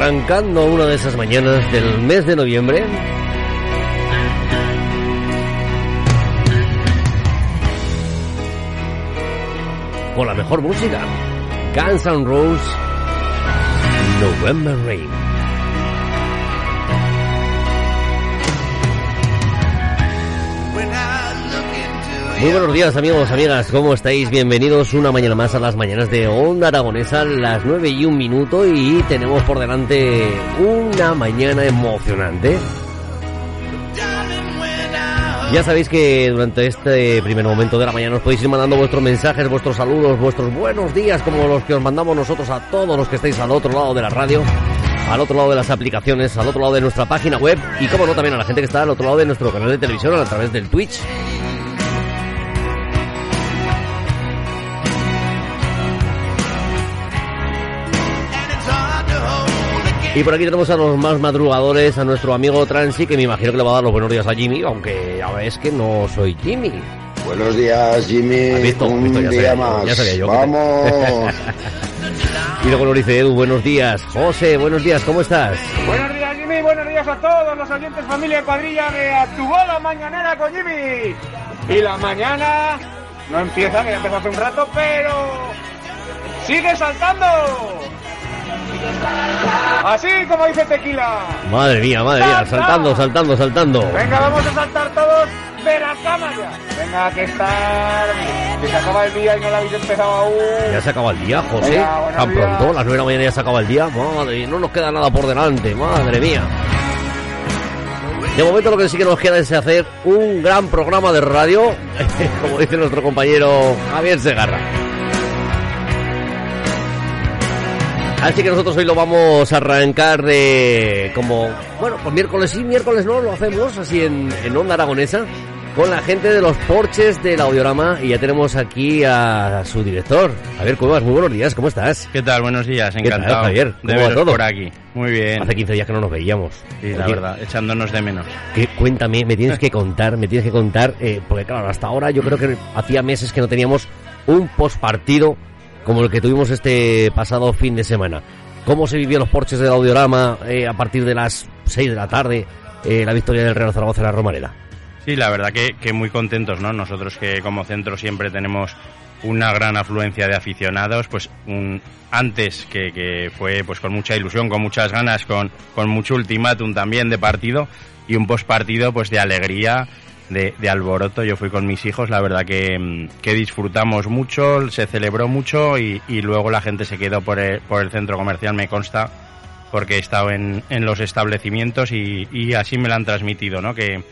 arrancando una de esas mañanas del mes de noviembre. Con la mejor música. Guns N' Roses, November Rain. Muy buenos días amigos, amigas, ¿cómo estáis? Bienvenidos una mañana más a las mañanas de Onda Aragonesa, las 9 y un minuto y tenemos por delante una mañana emocionante. Ya sabéis que durante este primer momento de la mañana os podéis ir mandando vuestros mensajes, vuestros saludos, vuestros buenos días, como los que os mandamos nosotros a todos los que estáis al otro lado de la radio, al otro lado de las aplicaciones, al otro lado de nuestra página web y como no también a la gente que está al otro lado de nuestro canal de televisión a través del Twitch. Y por aquí tenemos a los más madrugadores, a nuestro amigo Transi, que me imagino que le va a dar los buenos días a Jimmy, aunque ya ves que no soy Jimmy. Buenos días, Jimmy. ¿Has visto? Un visto? Ya día sabía más. ya sabía yo Vamos. Y luego nos dice Edu, buenos días. José, buenos días, ¿cómo estás? Buenos días, Jimmy. Buenos días a todos los oyentes, familia y cuadrilla de A tu bola mañanera con Jimmy. Y la mañana no empieza, que ya empezó hace un rato, pero sigue saltando. Así como dice Tequila. Madre mía, madre mía, saltando, saltando, saltando. Venga, vamos a saltar todos de la cama ya. Venga, que estar. Que se acaba el día y no lo habéis empezado aún. Ya se acaba el día, José. Venga, Tan días. pronto, las nueve de la mañana ya se acaba el día. Madre mía, no nos queda nada por delante, madre mía. De momento lo que sí que nos queda es hacer un gran programa de radio, como dice nuestro compañero Javier Segarra. Así que nosotros hoy lo vamos a arrancar de como, bueno, pues miércoles sí, miércoles no, lo hacemos así en, en Onda Aragonesa con la gente de los porches del Audiorama y ya tenemos aquí a su director, Javier Cuevas. Muy buenos días, ¿cómo estás? ¿Qué tal? Buenos días, tal, encantado Javier? ¿Cómo de va todo? por aquí. Muy bien. Hace 15 días que no nos veíamos. Sí, la verdad, echándonos de menos. que- cuéntame, me tienes que contar, me tienes que contar, eh, porque claro, hasta ahora yo creo que hacía meses que no teníamos un postpartido como el que tuvimos este pasado fin de semana. ¿Cómo se vivió los porches del Audiorama eh, a partir de las 6 de la tarde, eh, la victoria del Real Zaragoza en la Romareda? Sí, la verdad que, que muy contentos, ¿no? Nosotros que como centro siempre tenemos una gran afluencia de aficionados, pues un, antes que, que fue pues con mucha ilusión, con muchas ganas, con, con mucho ultimátum también de partido y un postpartido pues de alegría, de, de alboroto. Yo fui con mis hijos, la verdad que, mm, que disfrutamos mucho, se celebró mucho y, y luego la gente se quedó por el, por el centro comercial, me consta, porque he estado en, en los establecimientos y, y así me lo han transmitido, ¿no? Que,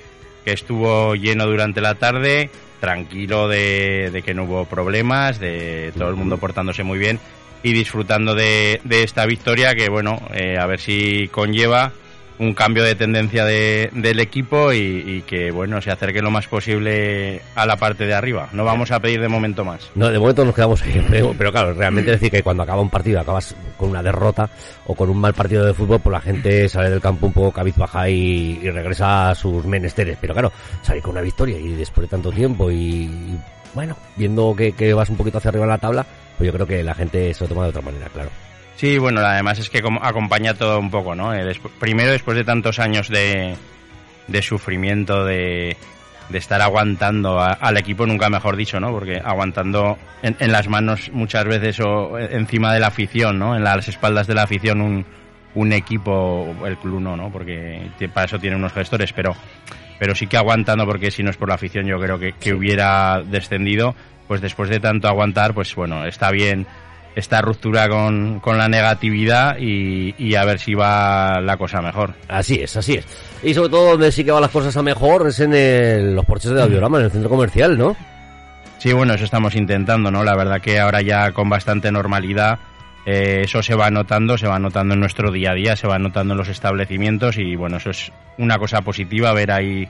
que estuvo lleno durante la tarde, tranquilo de, de que no hubo problemas, de todo el mundo portándose muy bien y disfrutando de, de esta victoria que, bueno, eh, a ver si conlleva un cambio de tendencia de- del equipo y, que, bueno, se acerque lo más posible a la parte de arriba. No vamos a pedir de momento más. No, de momento nos quedamos ahí, pero, claro, realmente decir que cuando acaba un partido acabas con una derrota o con un mal partido de fútbol, pues la gente sale del campo un poco cabizbaja y, y regresa a sus menesteres. Pero claro, salir con una victoria y después de tanto tiempo y, y, bueno, viendo que, que vas un poquito hacia arriba en la tabla, pues yo creo que la gente se lo toma de otra manera, claro. Sí, bueno, además es que acompaña todo un poco, ¿no? Eh, despu- primero, después de tantos años de, de sufrimiento, de, de estar aguantando a- al equipo, nunca mejor dicho, ¿no? Porque aguantando en, en las manos muchas veces o encima de la afición, ¿no? En las espaldas de la afición un, un equipo, el club no, ¿no? Porque para eso tiene unos gestores, pero, pero sí que aguantando, porque si no es por la afición yo creo que, que hubiera descendido, pues después de tanto aguantar, pues bueno, está bien esta ruptura con, con la negatividad y, y a ver si va la cosa mejor. Así es, así es. Y sobre todo donde sí que van las cosas a mejor es en el- los porches de Audiorama, en el centro comercial, ¿no? Sí, bueno, eso estamos intentando, ¿no? La verdad que ahora ya con bastante normalidad eh, eso se va notando, se va notando en nuestro día a día, se va notando en los establecimientos y bueno, eso es una cosa positiva, ver ahí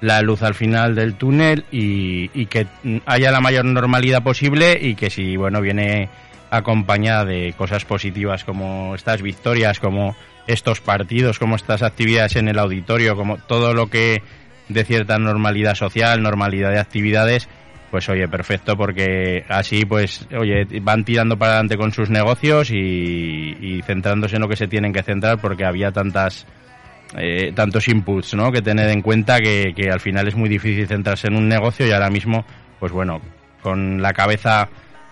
la luz al final del túnel y, y que haya la mayor normalidad posible y que si, bueno, viene acompañada de cosas positivas como estas victorias, como estos partidos, como estas actividades en el auditorio, como todo lo que de cierta normalidad social, normalidad de actividades, pues oye, perfecto, porque así, pues, oye, van tirando para adelante con sus negocios y, centrándose en lo que se tienen que centrar, porque había tantas, eh, tantos inputs, ¿no? Que tener en cuenta que al final es muy difícil centrarse en un negocio y ahora mismo, pues bueno, con la cabeza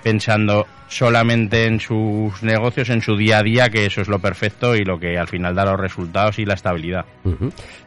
pensando solamente en sus negocios, en su día a día, que eso es lo perfecto y lo que al final da los resultados y la estabilidad.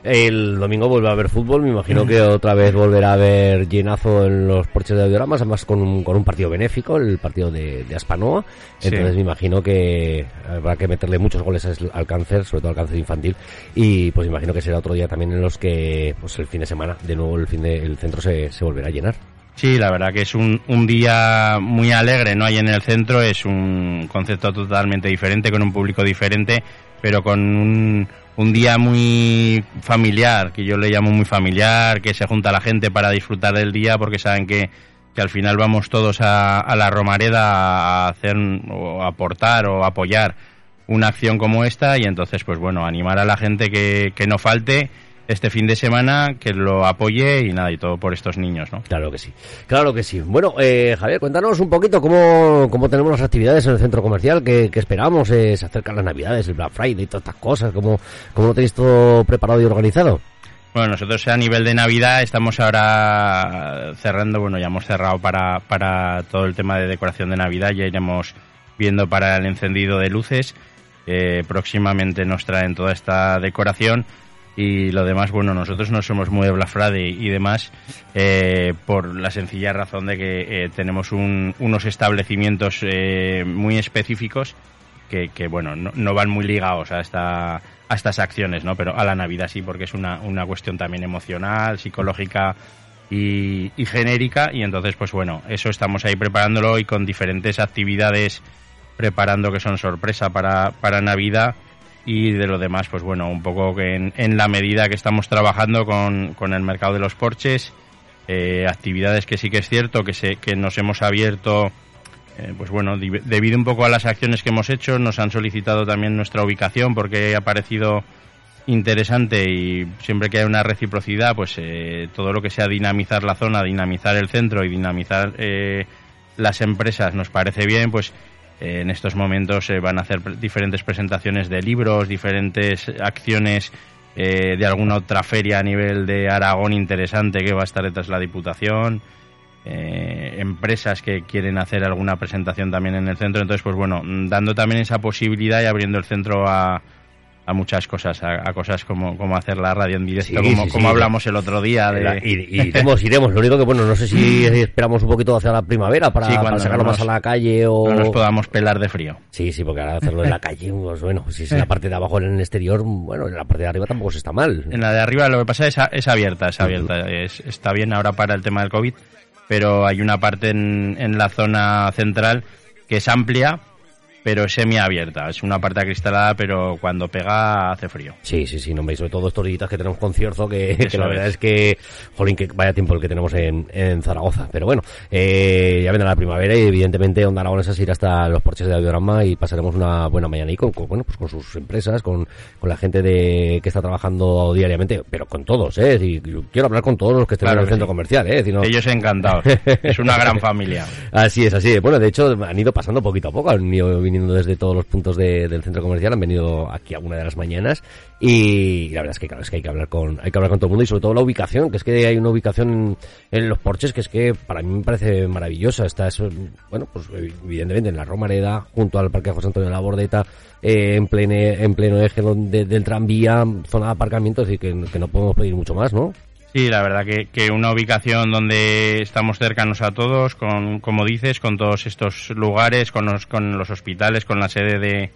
El domingo vuelve a haber fútbol, me imagino que otra vez volverá a haber llenazo en los porches de audioramas, además con un, con un partido benéfico, el partido de, Aspanoa, entonces me imagino que habrá que meterle muchos goles al cáncer, sobre todo al cáncer infantil, y pues imagino que será otro día también en los que pues el fin de semana, de nuevo el fin de, el centro se, se volverá a llenar. Sí, la verdad que es un, un día muy alegre, ¿no? Ahí en el centro es un concepto totalmente diferente, con un público diferente, pero con un, un día muy familiar, que yo le llamo muy familiar, que se junta la gente para disfrutar del día porque saben que, que al final vamos todos a, a la Romareda a hacer o aportar o apoyar una acción como esta y entonces pues bueno, animar a la gente que, que no falte este fin de semana, que lo apoye y nada, y todo por estos niños, ¿no? Claro que sí, claro que sí. Bueno, eh, Javier, cuéntanos un poquito cómo, cómo tenemos las actividades en el centro comercial, que, esperamos, eh, se acercan las navidades, el Black Friday y todas estas cosas, ¿cómo, cómo lo tenéis todo preparado y organizado? Bueno, nosotros a nivel de Navidad estamos ahora cerrando, bueno, ya hemos cerrado para, para todo el tema de decoración de Navidad, ya iremos viendo para el encendido de luces. Eh, próximamente nos traen toda esta decoración y lo demás, bueno, nosotros no somos muy de Black Friday y demás eh, por la sencilla razón de que eh, tenemos unos establecimientos eh, muy específicos que, que bueno, no, van muy ligados a, esta, a estas acciones, ¿no? Pero a la Navidad sí, porque es una, una cuestión también emocional, psicológica y, y genérica y entonces, pues bueno, eso estamos ahí preparándolo y con diferentes actividades preparando que son sorpresa para, para Navidad y de lo demás, pues bueno, un poco que en, la medida que estamos trabajando con, con el mercado de los porches, eh, actividades que sí que es cierto que, se, que nos hemos abierto, eh, pues bueno, debido un poco a las acciones que hemos hecho, nos han solicitado también nuestra ubicación porque ha parecido interesante y siempre que hay una reciprocidad, pues eh, todo lo que sea dinamizar la zona, dinamizar el centro y dinamizar las empresas nos parece bien, pues eh, en estos momentos se van a hacer diferentes presentaciones de libros, diferentes acciones eh, de alguna otra feria a nivel de Aragón interesante que va a estar detrás de la Diputación. Eh, empresas que quieren hacer alguna presentación también en el centro. Entonces, pues bueno, dando también esa posibilidad y abriendo el centro a, a muchas cosas, a, cosas como, como hacer la radio en directo, como, como hablamos el otro día. De... iremos, iremos. Lo único que, bueno, no sé si esperamos un poquito hacia la primavera para, sacarlo más a la calle o... No nos podamos pelar de frío. Sí, sí, porque ahora hacerlo en la calle, pues bueno, si es en la parte de abajo en el exterior, bueno, en la parte de arriba tampoco se está mal. En la de arriba lo que pasa es, es abierta, es abierta. Es, está bien ahora para el tema del COVID, pero hay una parte en, en la zona central que es amplia, pero semiabierta. Es una parte acristalada, pero cuando pega hace frío. Sí, sí, sí, no veis, sobre todo estos días que tenemos concierto, que, que la verdad es. que, jolín, que vaya tiempo el que tenemos en, en Zaragoza. Pero bueno, eh, ya vendrá la primavera y evidentemente Onda Aragonesa se irá hasta los porches de Audiorama y pasaremos una buena mañana y con, bueno, pues con sus empresas, con, con la gente de que está trabajando diariamente, pero con todos, ¿eh? Y quiero hablar con todos los que estén en el centro comercial, ¿eh? Ellos encantados. es una gran familia. Así es, así es. Bueno, de hecho, han ido pasando poquito a poco, han ido viniendo desde todos los puntos del centro comercial, han venido aquí a una de las mañanas y la verdad es que claro, es que hay que hablar con, hay que hablar con todo el mundo y sobre todo la ubicación, que es que hay una ubicación en, los porches que es que para mí me parece maravillosa. Está eso, bueno, pues evidentemente en la Romareda, junto al Parque José Antonio de la Bordeta, eh, en pleno, en pleno eje del tranvía, zona de aparcamiento, es decir, que, que no podemos pedir mucho más, ¿no? Sí, la verdad que, que, una ubicación donde estamos cercanos a todos, con, como dices, con todos estos lugares, con los, con los hospitales, con la sede de,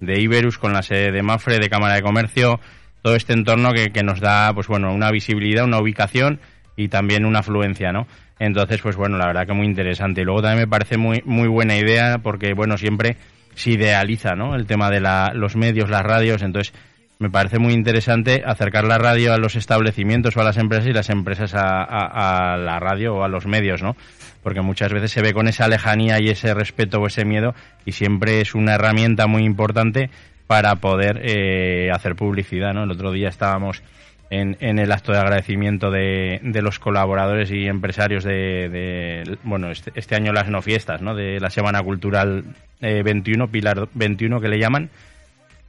de Iberus, con la sede de Mafre, de Cámara de Comercio, todo este entorno que, que nos da, pues bueno, una visibilidad, una ubicación y también una afluencia, ¿no? Entonces, pues bueno, la verdad que muy interesante. Y luego también me parece muy, muy buena idea porque, bueno, siempre se idealiza, ¿no? El tema de la, los medios, las radios, entonces me parece muy interesante acercar la radio a los establecimientos o a las empresas y las empresas a, la radio o a los medios, ¿no? Porque muchas veces se ve con esa lejanía y ese respeto o ese miedo y siempre es una herramienta muy importante para poder eh, hacer publicidad, ¿no? El otro día estábamos en, en el acto de agradecimiento de, de los colaboradores y empresarios de, de, bueno, este, este año las no fiestas, ¿no? De la Semana Cultural eh, 21, Pilar 21 que le llaman,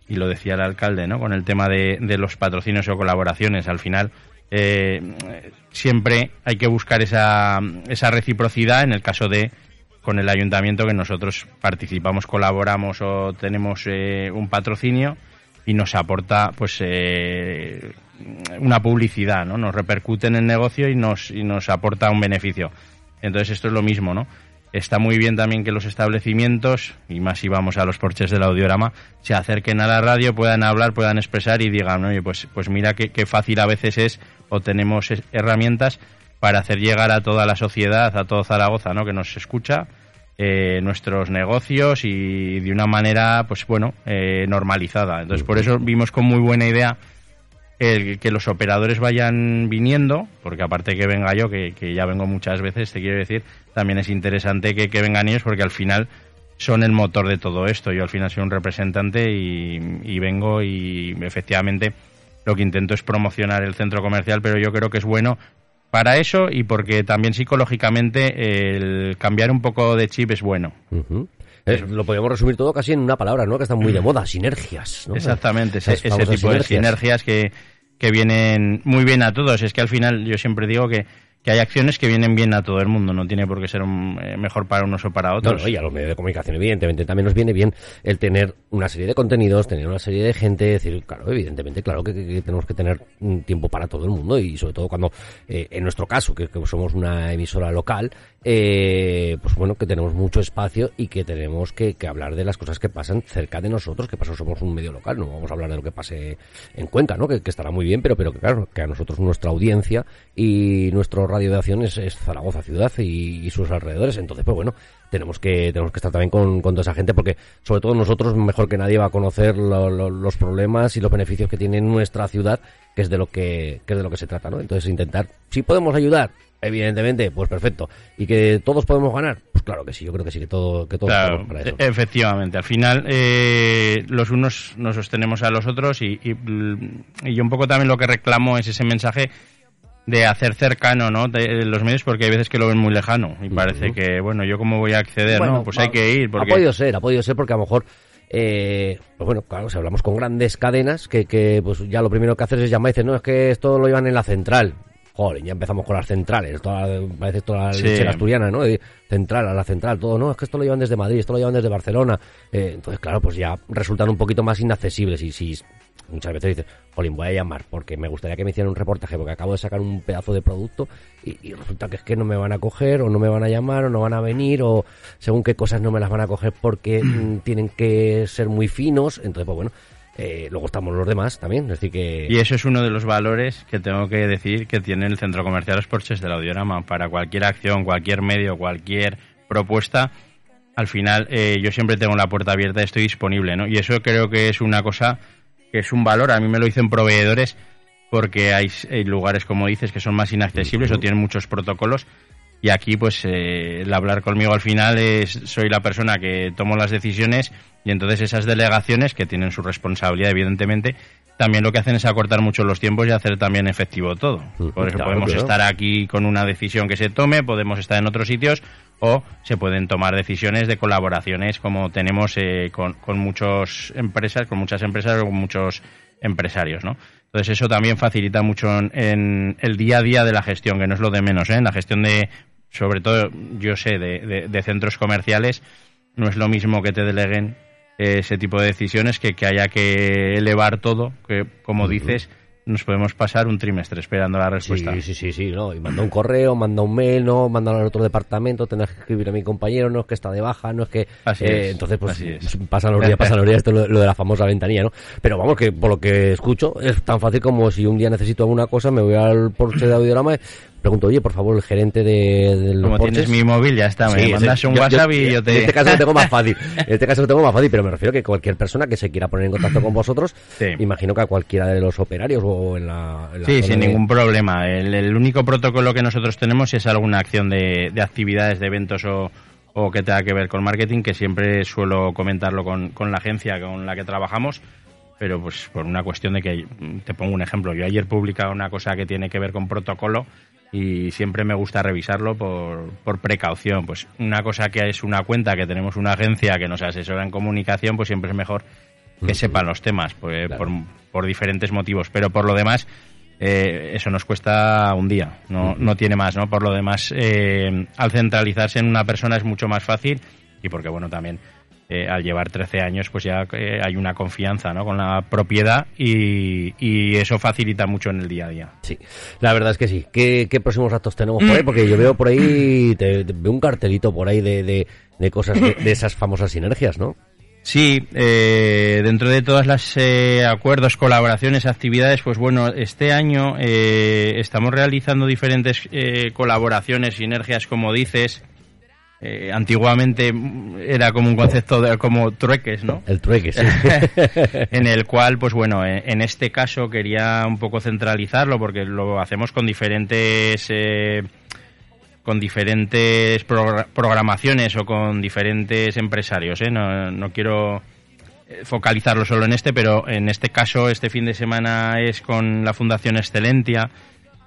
y lo decía el alcalde, ¿no? Con el tema de, de los patrocinios o colaboraciones, al final eh, siempre hay que buscar esa, esa reciprocidad en el caso de con el ayuntamiento que nosotros participamos, colaboramos o tenemos eh, un patrocinio y nos aporta pues eh, una publicidad, ¿no? Nos repercute en el negocio y nos, y nos aporta un beneficio. Entonces esto es lo mismo, ¿no? Está muy bien también que los establecimientos, y más si vamos a los porches del audiorama, se acerquen a la radio, puedan hablar, puedan expresar y digan, oye, pues, pues mira qué, qué fácil a veces es o tenemos herramientas para hacer llegar a toda la sociedad, a todo Zaragoza, ¿no? Que nos escucha, eh, nuestros negocios y de una manera, pues bueno, eh, normalizada. Entonces, por eso vimos con muy buena idea el que los operadores vayan viniendo, porque aparte que venga yo, que, ya vengo muchas veces, te quiero decir, también es interesante que, vengan ellos porque al final son el motor de todo esto. Yo al final soy un representante y, vengo y efectivamente lo que intento es promocionar el centro comercial, pero yo creo que es bueno para eso y porque también psicológicamente el cambiar un poco de chip es bueno. Ujú. Eh, lo podríamos resumir todo casi en una palabra, ¿no? Que están muy de moda, sinergias. ¿no? Exactamente, ese, Esas ese tipo de sinergias que, que vienen muy bien a todos. Es que al final yo siempre digo que, que hay acciones que vienen bien a todo el mundo, no tiene por qué ser un- eh, mejor para unos o para otros. no, y a los medios de comunicación, evidentemente, también nos viene bien el tener una serie de contenidos, tener una serie de gente, es decir, claro, evidentemente, claro que, tenemos que tener un tiempo para todo el mundo y sobre todo cuando, eh, en nuestro caso, que, que somos una emisora local, eh, pues bueno, que tenemos mucho espacio y que tenemos que, que hablar de las cosas que pasan cerca de nosotros, que paso somos un medio local, no vamos a hablar de lo que pase en Cuenca, ¿no? Que, que estará muy bien, pero, pero que claro, que a nosotros nuestra audiencia y nuestro radio de acción es, es Zaragoza ciudad y, y sus alrededores, entonces pues bueno, tenemos que tenemos que estar también con, con toda esa gente porque sobre todo nosotros mejor que nadie va a conocer lo- lo- los problemas y los beneficios que tiene nuestra ciudad que es de lo que, que es de lo que se trata no entonces intentar si podemos ayudar evidentemente pues perfecto. Y que todos podemos ganar pues claro que sí yo creo que sí que todo que todos Claro, para eso. efectivamente. Al final, eh, los unos nos sostenemos a los otros y, y, y yo un poco también lo que reclamo es ese mensaje de hacer cercano ¿no? de los medios porque hay veces que lo ven muy lejano y parece que, bueno, yo cómo voy a acceder, Bueno, ¿no? Pues hay que ir porque... Ha podido ser, ha podido ser porque a lo mejor, eh, pues bueno, claro, si hablamos con grandes cadenas, que, que pues ya lo primero que haces es llamar y dices, no, es que esto lo llevan en la central. Joder, ya empezamos con las centrales, toda, parece toda la Sí. leche asturiana, ¿no? Central a la central, todo, no, es que esto lo llevan desde Madrid, esto lo llevan desde Barcelona. Eh, entonces, claro, pues ya resultan un poquito más inaccesibles y si muchas veces dices, Jolín, voy a llamar porque me gustaría que me hicieran un reportaje porque acabo de sacar un pedazo de producto y, y resulta que es que no me van a coger o no me van a llamar o no van a venir o según qué cosas no me las van a coger porque mm, tienen que ser muy finos. Entonces, pues bueno, eh, luego estamos los demás también. Es decir, que... Y eso es uno de los valores que tengo que decir que tiene el Centro Comercial Los Porches del Audiorama. Para cualquier acción, cualquier medio, cualquier propuesta, al final eh, yo siempre tengo la puerta abierta y estoy disponible, ¿no? Y eso creo que es una cosa que es un valor. A mí me lo dicen proveedores porque hay, hay lugares, como dices, que son más inaccesibles o tienen muchos protocolos. Y aquí, pues, eh, el hablar conmigo al final es, soy la persona que tomo las decisiones y entonces esas delegaciones, que tienen su responsabilidad, evidentemente, también lo que hacen es acortar mucho los tiempos y hacer también efectivo todo. Ujú, Por eso claro, podemos claro. estar aquí con una decisión que se tome, podemos estar en otros sitios o se pueden tomar decisiones de colaboraciones como tenemos eh, con, con muchas empresas, con muchas empresas o con muchos empresarios, ¿no? Entonces eso también facilita mucho en, en el día a día de la gestión, que no es lo de menos, ¿eh? En la gestión de, sobre todo, yo sé, de, de- de centros comerciales, no es lo mismo que te deleguen ese tipo de decisiones que que haya que elevar todo, que como dices, nos podemos pasar un trimestre esperando la respuesta. Sí, sí, sí, sí, no. Y manda un correo, manda un mail, no, manda al otro departamento, tendrás que escribir a mi compañero, no es que está de baja, no es que... Así eh, es, Entonces, pues, así es. pasan los días, pasan los días, esto es lo, lo de la famosa ventanilla, ¿no? Pero vamos, que por lo que escucho, es tan fácil como si un día necesito alguna cosa, me voy al Porsche de Audiorama pregunto, oye, por favor, el gerente de, de los Como tienes mi móvil, ya está, me Sí, mandas un yo- WhatsApp yo- y yo te... En este caso lo tengo más fácil. En este caso lo tengo más fácil, pero me refiero que cualquier persona que se quiera poner en contacto con vosotros, Sí. imagino que a cualquiera de los operarios o en la... en la Sí, sin de- ningún problema. El, el único protocolo que nosotros tenemos es alguna acción de, de actividades, de eventos o, o que tenga que ver con marketing, que siempre suelo comentarlo con, con la agencia con la que trabajamos. pero pues por una cuestión de que, te pongo un ejemplo, yo ayer publicaba una cosa que tiene que ver con protocolo y siempre me gusta revisarlo por, por precaución. Pues una cosa que es una cuenta, que tenemos una agencia que nos asesora en comunicación, pues siempre es mejor que sepan los temas, pues, por, por diferentes motivos. Pero por lo demás, eh, eso nos cuesta un día, no, no tiene más, ¿no? Por lo demás, eh, al centralizarse en una persona es mucho más fácil y porque, bueno, también eh, al llevar 13 años, pues ya eh, hay una confianza ¿no? con la propiedad y, y, eso facilita mucho en el día a día. Sí, la verdad es que sí. ¿Qué, qué próximos actos tenemos por ahí? Porque yo veo por ahí, te, te veo un cartelito por ahí de, de, de cosas, de, de, esas famosas sinergias, ¿no? Sí, eh, dentro de todas las eh, acuerdos, colaboraciones, actividades, pues bueno, este año eh, estamos realizando diferentes eh, colaboraciones, sinergias, como dices, eh, antiguamente era como un concepto de como trueques, ¿no? El trueque, sí. en el cual, pues bueno, en, en, este caso quería un poco centralizarlo porque lo hacemos con diferentes eh, con diferentes progr programaciones o con diferentes empresarios, ¿eh? No, no quiero focalizarlo solo en este, pero en este caso, este fin de semana es con la Fundación Excelentia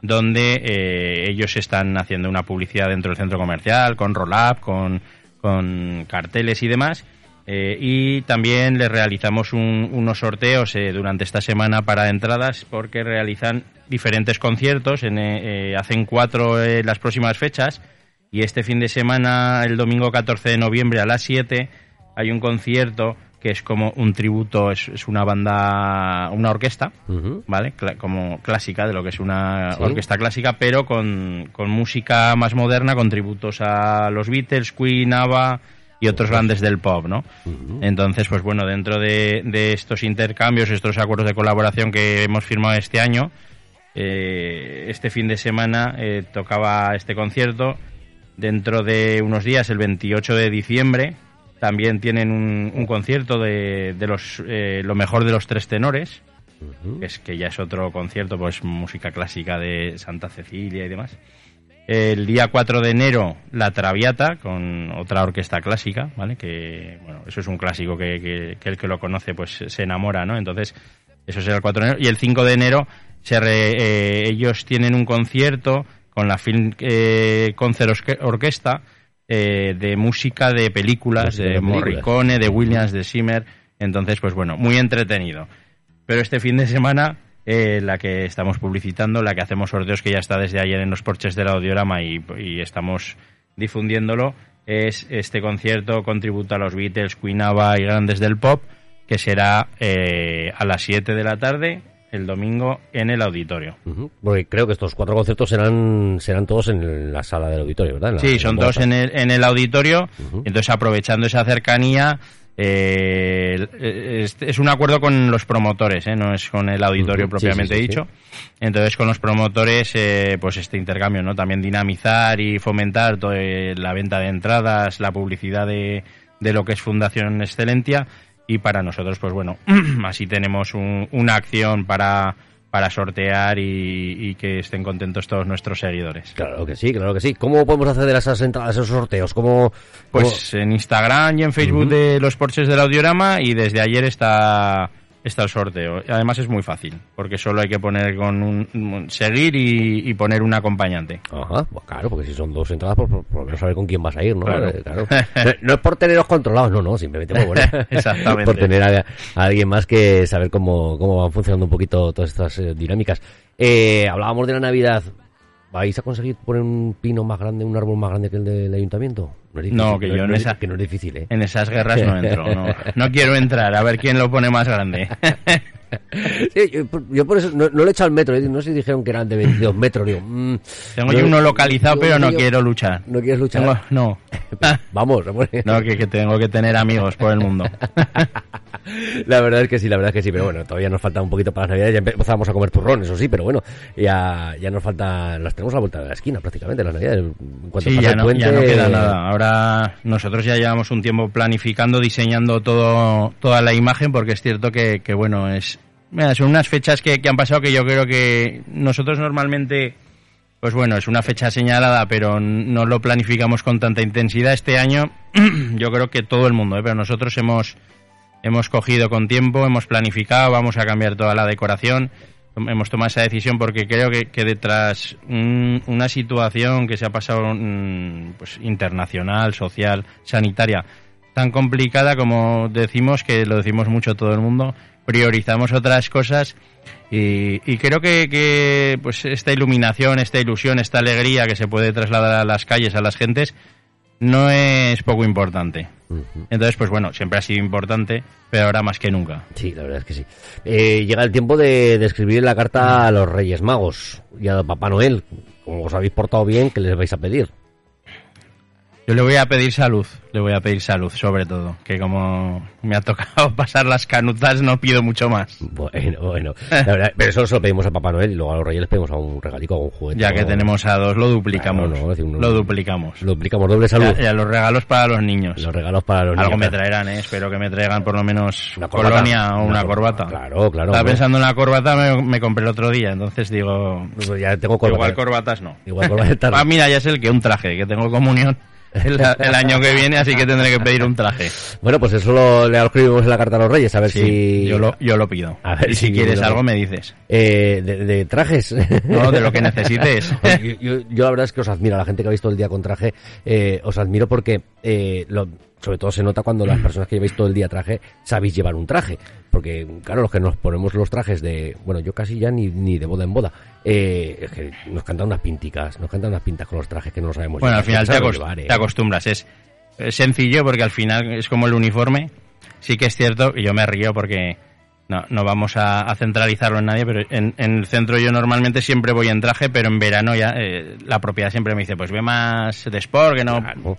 donde eh, ellos están haciendo una publicidad dentro del centro comercial, con roll-up, con, con, carteles y demás. Eh, y también les realizamos un, unos sorteos eh, durante esta semana para entradas porque realizan diferentes conciertos, en, hacen cuatro las próximas fechas y este fin de semana, el domingo 14 de noviembre a las 7, hay un concierto que es como un tributo, es, es una banda, una orquesta, uh -huh. ¿vale? Cla como clásica, de lo que es una ¿Sí? orquesta clásica, pero con, con, música más moderna, con tributos a los Beatles, Queen, ABBA y otros grandes del pop, ¿no? Uh -huh. Entonces, pues bueno, dentro de, de, estos intercambios, estos acuerdos de colaboración que hemos firmado este año, eh, este fin de semana eh, tocaba este concierto. Dentro de unos días, el 28 de diciembre, también tienen un, un concierto de, de los eh, lo mejor de los tres tenores, uh -huh. es que ya es otro concierto, pues música clásica de Santa Cecilia y demás. El día 4 de enero, La Traviata, con otra orquesta clásica, ¿vale? Que, bueno, eso es un clásico que, que, que el que lo conoce, pues se enamora, ¿no? Entonces, eso será el 4 de enero. Y el 5 de enero, se re, eh, ellos tienen un concierto con la Film eh, Concert Orquesta, eh, de música de películas, de, de Morricone, de Williams, de Zimmer. Entonces, pues bueno, muy entretenido. Pero este fin de semana, eh, la que estamos publicitando, la que hacemos sorteos, que ya está desde ayer en los porches del Audiorama y, y estamos difundiéndolo, es este concierto con tributo a los Beatles, Queen Ava y grandes del pop, que será eh, a las 7 de la tarde el domingo en el auditorio. Uh -huh. Porque creo que estos cuatro conciertos serán serán todos en la sala del auditorio, ¿verdad? La, sí, son todos en el, en el auditorio. Uh -huh. Entonces, aprovechando esa cercanía, eh, es, es, un acuerdo con los promotores, ¿eh? no es con el auditorio uh -huh. propiamente sí, sí, sí, dicho. Entonces, con los promotores, eh, pues este intercambio, ¿no? También dinamizar y fomentar toda eh, la venta de entradas, la publicidad de, de lo que es Fundación Excelentia y para nosotros, pues bueno, así tenemos un, una acción para, para sortear y, y, que estén contentos todos nuestros seguidores. Claro que sí, claro que sí. ¿Cómo podemos hacer de esas entradas, esos sorteos? ¿Cómo, Pues en Instagram y en Facebook uh -huh. de los Porches del Audiorama y desde ayer está está el sorteo. Además es muy fácil, porque solo hay que poner con un, un seguir y, y, poner un acompañante. Ajá, pues claro, porque si son dos entradas, por, por, por menos saber con quién vas a ir, ¿no? Claro. Eh, claro. no, no, es por teneros controlados, no, no, simplemente por, bueno, Exactamente. por tener a, a, alguien más que saber cómo, cómo van funcionando un poquito todas estas eh, dinámicas. Eh, hablábamos de la Navidad. ¿Vais a conseguir poner un pino más grande, un árbol más grande que el del ayuntamiento? No, es no que yo no, en esa, que no es difícil, ¿eh? En esas guerras no entro, no, no quiero entrar, a ver quién lo pone más grande. Sí, yo, yo, por eso no, no, le he echado el metro. No sé si dijeron que eran de 22 metros. Digo, mmm, Tengo no, yo uno localizado, pero no quiero luchar. ¿No quieres luchar? Tengo, no. Vamos, No, que, que, tengo que tener amigos por el mundo. la verdad es que sí, la verdad es que sí. Pero bueno, todavía nos falta un poquito para las navidades. Ya empezamos a comer turrón, eso sí, pero bueno, ya, ya nos falta. Las tenemos a la vuelta de la esquina prácticamente, las navidades. En sí, ya no, puente, ya no queda nada. Ahora nosotros ya llevamos un tiempo planificando, diseñando todo, toda la imagen, porque es cierto que, que bueno, es Mira, son unas fechas que, que, han pasado que yo creo que nosotros normalmente, pues bueno, es una fecha señalada, pero no lo planificamos con tanta intensidad. Este año, yo creo que todo el mundo, ¿eh? pero nosotros hemos hemos cogido con tiempo, hemos planificado, vamos a cambiar toda la decoración. Hemos tomado esa decisión porque creo que, detrás un- una situación que se ha pasado mm, pues, internacional, social, sanitaria, tan complicada como decimos, que lo decimos mucho todo el mundo, priorizamos otras cosas y, y creo que, que, pues esta iluminación, esta ilusión, esta alegría que se puede trasladar a las calles, a las gentes, no es poco importante. Entonces, pues bueno, siempre ha sido importante, pero ahora más que nunca. Sí, la verdad es que sí. Eh, llega el tiempo de, de escribir la carta a los Reyes Magos y a Papá Noel. Como os habéis portado bien, ¿qué les vais a pedir? Yo le voy a pedir salud, le voy a pedir salud sobre todo, que como me ha tocado pasar las canutas no pido mucho más. Bueno, bueno. La verdad, pero eso se lo pedimos a Papá Noel y luego a los Reyes les pedimos a un regalico, a un juguete. Ya que ¿no? tenemos a dos, lo duplicamos. Claro, no, uno- lo duplicamos. Lo duplicamos, doble salud. Y a los regalos para los niños. Los regalos para los Algo niños. me claro. traerán, ¿eh? espero que me traigan por lo menos Una corbata. colonia o una, Una cor- corbata. claro, claro, Estaba pensando en la corbata, me, me compré el otro día, entonces digo, Pues ya tengo corbata. igual corbatas no. Igual corbata. Ah, mira, ya es el que un traje, que tengo comunión el, el año que viene, así que tendré que pedir un traje. Bueno, pues eso lo, le escribimos en la carta a los Reyes, a ver Sí, si... yo lo, yo lo pido. A ver y si si quieres lo- algo me dices. Eh, de, de trajes. No, de lo que necesites. Yo, yo- yo la verdad es que os admiro, la gente que habéis todo el día con traje, eh, os admiro porque eh, lo- sobre todo se nota cuando las personas que lleváis todo el día traje sabéis llevar un traje. Porque, claro, los que nos ponemos los trajes de, bueno, yo casi ya ni, ni de boda en boda, eh, es que nos cantan unas pinticas, nos cantan unas pintas con los trajes que no lo sabemos Bueno, al llevar, final te, llevar, eh. te acostumbras. Es, es sencillo porque al final es como el uniforme. Sí que es cierto, y yo me río porque no, no vamos a, a centralizarlo en nadie, pero en, en el centro yo normalmente siempre voy en traje, pero en verano ya eh, la propiedad siempre me dice, pues ve más de sport, que no... Claro.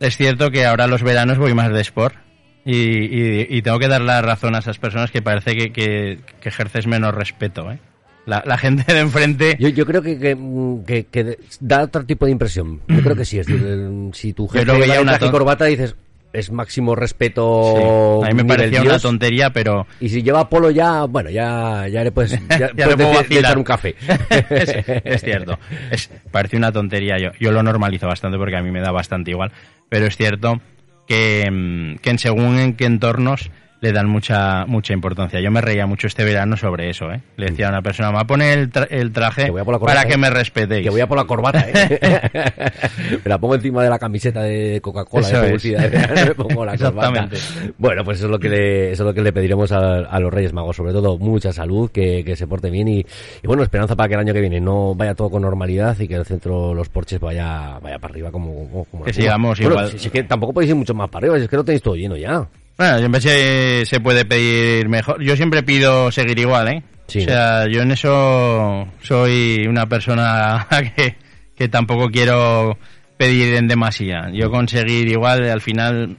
Es cierto que ahora los veranos voy más de sport. Y, y- y tengo que dar la razón a esas personas que parece que, que- que ejerces menos respeto. ¿eh? La, la gente de enfrente... Yo, yo creo que, que, mm, que- que da otro tipo de impresión. Yo creo que sí. Es decir, el- si tu jefe veía una traje corbata dices, es máximo Sí, respeto. a mí me parecía una tontería, pero... Y si lleva polo ya, bueno, ya, ya le puedes, ya, Ya puedes le puedo de- de vacilar. echar un café. es, es cierto. Es, parece una tontería. Yo, yo lo normalizo bastante porque a mí me da bastante igual. Pero es cierto que, mm, que en según en qué entornos le dan mucha mucha importancia. Yo me reía mucho este verano sobre eso. ¿eh? Le decía a una persona, me va a poner el, tra- el traje Que corbata, para que ¿eh? me respetéis. Que voy a por la corbata, ¿eh? me la pongo encima de la camiseta de Coca-Cola de publicidad. me pongo la corbata. Bueno, pues eso es lo que le, eso es lo que le pediremos a, a los Reyes Magos. Sobre todo, mucha salud, que, que se porte bien y, y bueno, esperanza para que el año que viene no vaya todo con normalidad y que el centro, los porches vaya, vaya para arriba como, como, como Que sigamos Bueno, igual. Si, si es que tampoco podéis ir mucho más para arriba, si es que lo tenéis todo lleno ya. Bueno, siempre se, se puede pedir mejor. Yo siempre pido seguir igual, ¿eh? Sí, o sea, yo en eso soy una persona que, que tampoco quiero pedir en demasía. Yo conseguir igual, al final,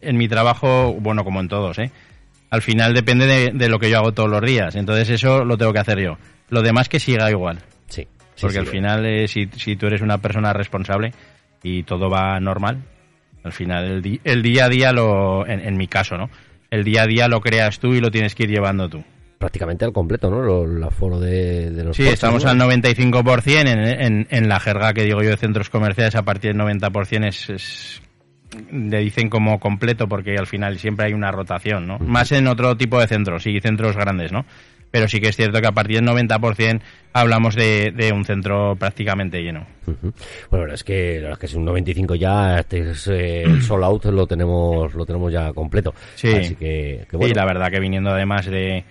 en mi trabajo, bueno, como en todos, ¿eh? Al final depende de, de lo que yo hago todos los días. Entonces eso lo tengo que hacer yo. Lo demás que siga igual. Sí. sí, Porque sí, al final, eh, si, si tú eres una persona responsable y todo va normal, al final el, di- el día a día, lo, en, en mi caso, ¿no? El día a día lo creas tú y lo tienes que ir llevando tú. prácticamente al completo, ¿no? Lo- el aforo de, de los Sí, estamos ¿no? al 95%. En, en, en la jerga que digo yo de centros comerciales, a partir del 90% es, es- le dicen como completo porque al final siempre hay una rotación, ¿no? Más en otro tipo de centros, sí, centros grandes, ¿no? Pero sí que es cierto que a partir del 90% hablamos de, de un centro prácticamente lleno. Ujú. Bueno, es que la verdad es que es un 95 ya, este es, eh, el sold out lo tenemos, lo tenemos ya completo. Sí. Así que, que bueno. Y la verdad que viniendo además de...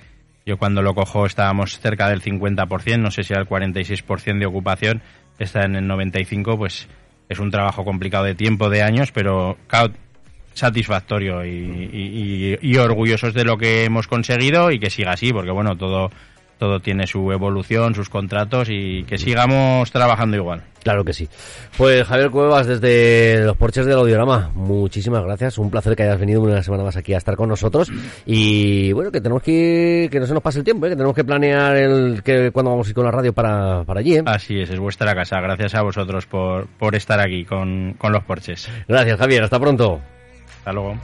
Yo cuando lo cojo estábamos cerca del 50%, no sé si al 46% de ocupación, está en el 95%, pues es un trabajo complicado de tiempo, de años, pero satisfactorio y, y- y- y orgullosos de lo que hemos conseguido y que siga así, porque bueno, todo, todo tiene su evolución, sus contratos y que sigamos trabajando igual. Claro que sí. Pues Javier Cuevas, desde los porches del Audiorama, muchísimas gracias. Un placer que hayas venido una semana más aquí a estar con nosotros. Y bueno, que tenemos que ir- que no se nos pase el tiempo, ¿eh? que tenemos que planear el que cuando vamos a ir con la radio para, para allí. ¿eh? Así es, es vuestra casa. Gracias a vosotros por, por estar aquí con, con los porches. Gracias, Javier. Hasta pronto. Hasta luego.